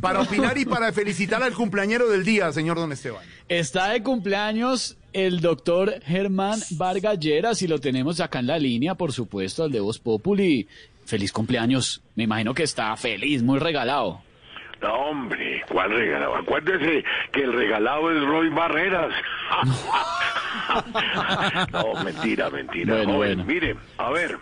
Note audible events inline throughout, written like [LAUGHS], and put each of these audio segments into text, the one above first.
Para opinar y para felicitar al cumpleañero del día, señor Don Esteban. Está de cumpleaños el doctor Germán Vargas Lleras y lo tenemos acá en la línea, por supuesto, al de Voz Populi. Feliz cumpleaños. Me imagino que está feliz, muy regalado. No, hombre, ¿cuál regalado? Acuérdese que el regalado es Roy Barreras. [LAUGHS] no, mentira, mentira. Bueno, Joven, bueno. Mire, a ver,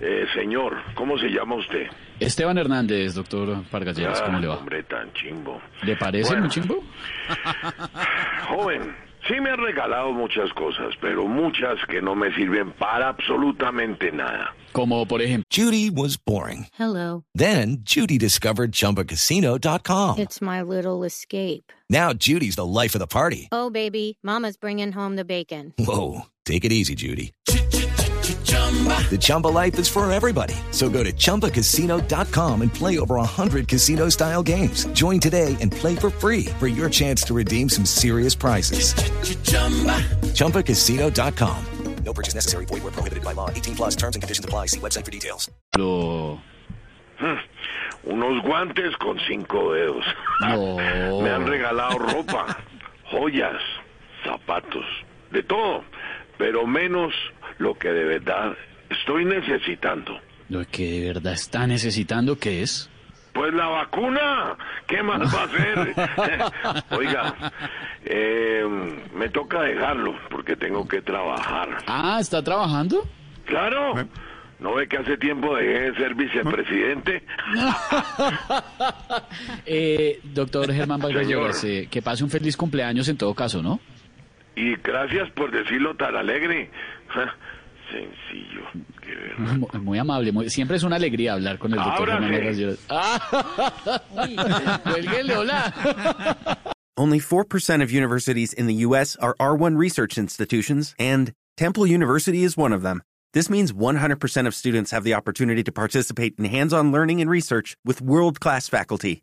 eh, señor, ¿cómo se llama usted? Esteban Hernández, doctor Vargas Lleras, ¿cómo Ah, le va? Hombre, tan chimbo. ¿Le parece Bueno. muy chimbo? [LAUGHS] [LAUGHS] Joven, sí me han regalado muchas cosas, pero muchas que no me sirven para absolutamente nada. Como por ejemplo. Judy was boring. Hello. Then Judy discovered ChumbaCasino.com. It's my little escape. Now Judy's the life of the party. Oh, baby, Mama's bringing home the bacon. Whoa, take it easy, Judy. The Chumba life is for everybody. So go to ChumbaCasino.com and play over 100 casino style games. Join today and play for free for your chance to redeem some serious prizes. ChumbaCasino.com. No purchase necessary. Void where prohibited by law. 18 plus terms and conditions apply. See website for details. Lo... Hmm. Unos guantes con cinco dedos. No. [LAUGHS] Me han regalado ropa, joyas, zapatos, de todo, pero menos lo que de verdad estoy necesitando. Lo que de verdad está necesitando, ¿qué es? Pues la vacuna, ¿qué más va a hacer? [LAUGHS] Oiga, eh, me toca dejarlo porque tengo que trabajar. Ah, ¿está trabajando? Claro, ¿no ve que hace tiempo dejé de ser vicepresidente? [LAUGHS] Eh, doctor Germán Vargas eh, que pase un feliz cumpleaños en todo caso, ¿no? Y gracias por decirlo tan alegre. Sencillo. Muy, muy amable, muy- siempre es una alegría hablar con el doctor Ábrale. Germán Ah, [LAUGHS] cuélguele, hola. Only 4% of universities in the U.S. are R1 research institutions, and Temple University is one of them. This means 100% of students have the opportunity to participate in hands on learning and research with world class faculty.